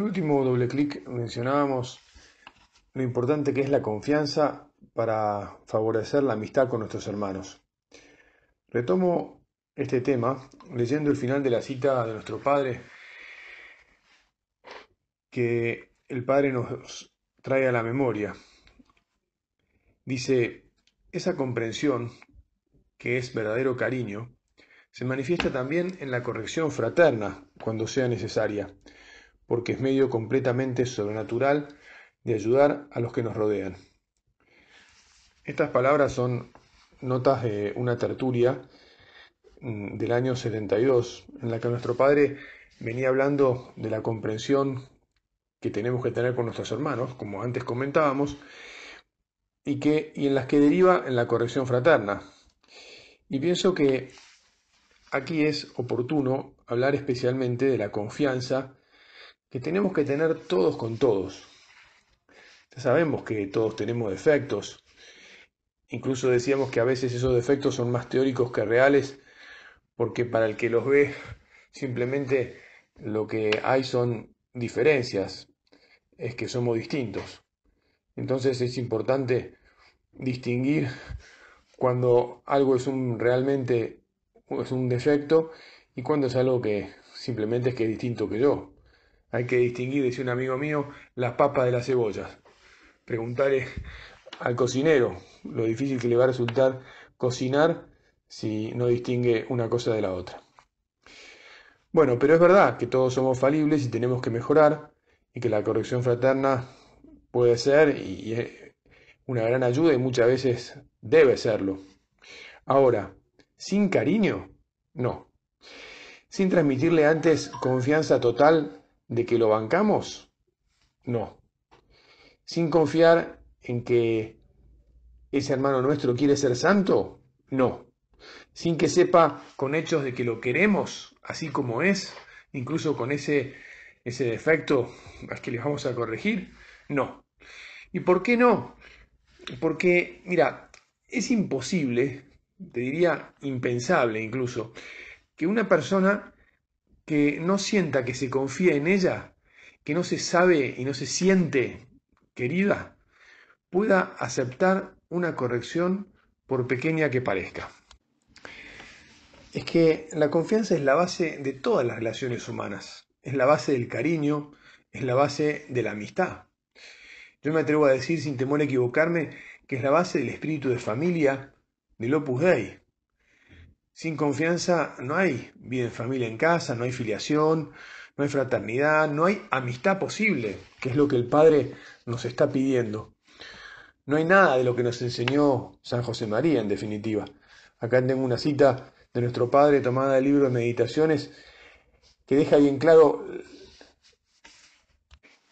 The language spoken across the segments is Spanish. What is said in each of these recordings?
el último doble clic mencionábamos lo importante que es la confianza para favorecer la amistad con nuestros hermanos. Retomo este tema leyendo el final de la cita de nuestro Padre que el Padre nos trae a la memoria. Dice, esa comprensión, que es verdadero cariño, se manifiesta también en la corrección fraterna cuando sea necesaria, porque es medio completamente sobrenatural de ayudar a los que nos rodean. Estas palabras son notas de una tertulia mm, del año 72, en la que nuestro padre venía hablando de la comprensión que tenemos que tener con nuestros hermanos, como antes comentábamos, y, que, y en las que deriva en la corrección fraterna. Y pienso que aquí es oportuno hablar especialmente de la confianza que tenemos que tener todos con todos. Ya sabemos que todos tenemos defectos. Incluso decíamos que a veces esos defectos son más teóricos que reales, porque para el que los ve simplemente lo que hay son diferencias, es que somos distintos. Entonces es importante distinguir cuando algo es un realmente es un defecto y cuando es algo que simplemente es que es distinto que yo. Hay que distinguir, dice un amigo mío, las papas de las cebollas. Preguntarle al cocinero lo difícil que le va a resultar cocinar si no distingue una cosa de la otra. Bueno, pero es verdad que todos somos falibles y tenemos que mejorar y que la corrección fraterna puede ser y es una gran ayuda y muchas veces debe serlo. Ahora, sin cariño, no. Sin transmitirle antes confianza total de que lo bancamos, no. Sin confiar en que ese hermano nuestro quiere ser santo, no. Sin que sepa con hechos de que lo queremos así como es, incluso con ese ese defecto al que le vamos a corregir? No. ¿Y por qué no? Porque, mira, es imposible, te diría impensable incluso, que una persona que no sienta que se confía en ella, que no se sabe y no se siente querida, pueda aceptar una corrección por pequeña que parezca. Es que la confianza es la base de todas las relaciones humanas es la base del cariño, es la base de la amistad. Yo me atrevo a decir, sin temor a equivocarme, que es la base del espíritu de familia del Opus Dei. Sin confianza no hay vida en familia en casa, no hay filiación, no hay fraternidad, no hay amistad posible, que es lo que el Padre nos está pidiendo. No hay nada de lo que nos enseñó San José María, en definitiva. Acá tengo una cita de nuestro Padre tomada del libro de Meditaciones que deja bien claro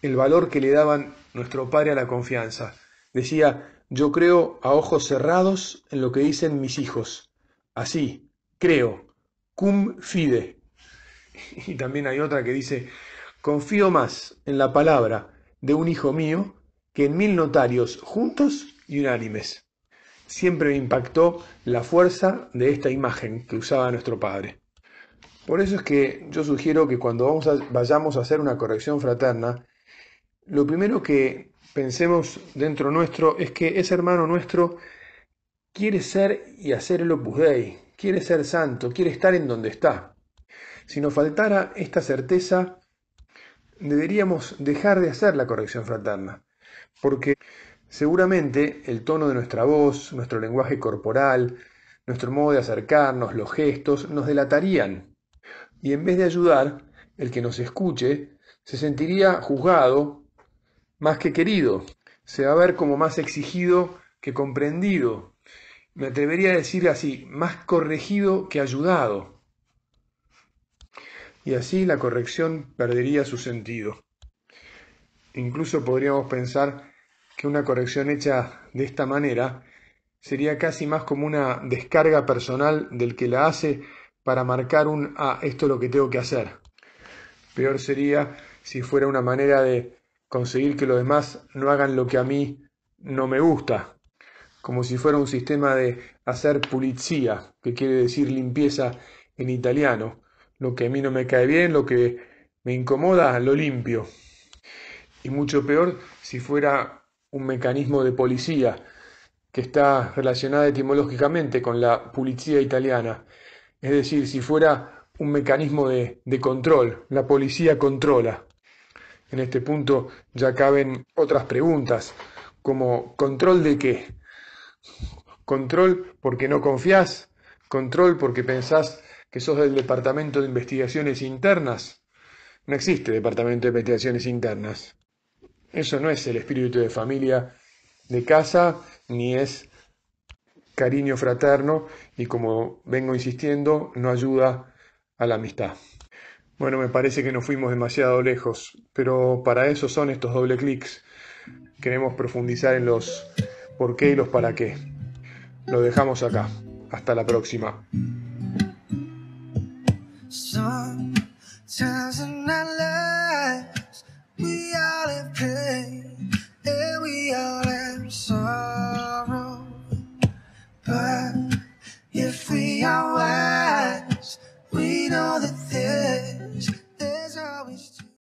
el valor que le daban nuestro padre a la confianza. Decía, yo creo a ojos cerrados en lo que dicen mis hijos. Así, creo, cum fide. Y también hay otra que dice, confío más en la palabra de un hijo mío que en mil notarios juntos y unánimes. Siempre me impactó la fuerza de esta imagen que usaba nuestro padre. Por eso es que yo sugiero que cuando vamos vayamos a hacer una corrección fraterna, lo primero que pensemos dentro nuestro es que ese hermano nuestro quiere ser y hacer el Opus Dei, quiere ser santo, quiere estar en donde está. Si nos faltara esta certeza, deberíamos dejar de hacer la corrección fraterna, porque seguramente el tono de nuestra voz, nuestro lenguaje corporal, nuestro modo de acercarnos, los gestos, nos delatarían y en vez de ayudar, el que nos escuche se sentiría juzgado más que querido, se va a ver como más exigido que comprendido, me atrevería a decir así, más corregido que ayudado. Y así la corrección perdería su sentido. Incluso podríamos pensar que una corrección hecha de esta manera sería casi más como una descarga personal del que la hace para marcar un, ah, esto es lo que tengo que hacer. Peor sería si fuera una manera de conseguir que los demás no hagan lo que a mí no me gusta, como si fuera un sistema de hacer pulizia, que quiere decir limpieza en italiano. Lo que a mí no me cae bien, lo que me incomoda, lo limpio. y mucho peor si fuera un mecanismo de policía que está relacionada etimológicamente con la policía italiana, es decir, si fuera un mecanismo de, de control, la policía controla. En este punto ya caben otras preguntas, como ¿control de qué? ¿Control porque no confías? ¿Control porque pensás que sos del Departamento de Investigaciones Internas? No existe Departamento de Investigaciones Internas. Eso no es el espíritu de familia de casa, ni es cariño fraterno y como vengo insistiendo, no ayuda a la amistad. Bueno, me parece que nos fuimos demasiado lejos, pero para eso son estos doble clics. Queremos profundizar en los por qué y los para qué. Lo dejamos acá. Hasta la próxima.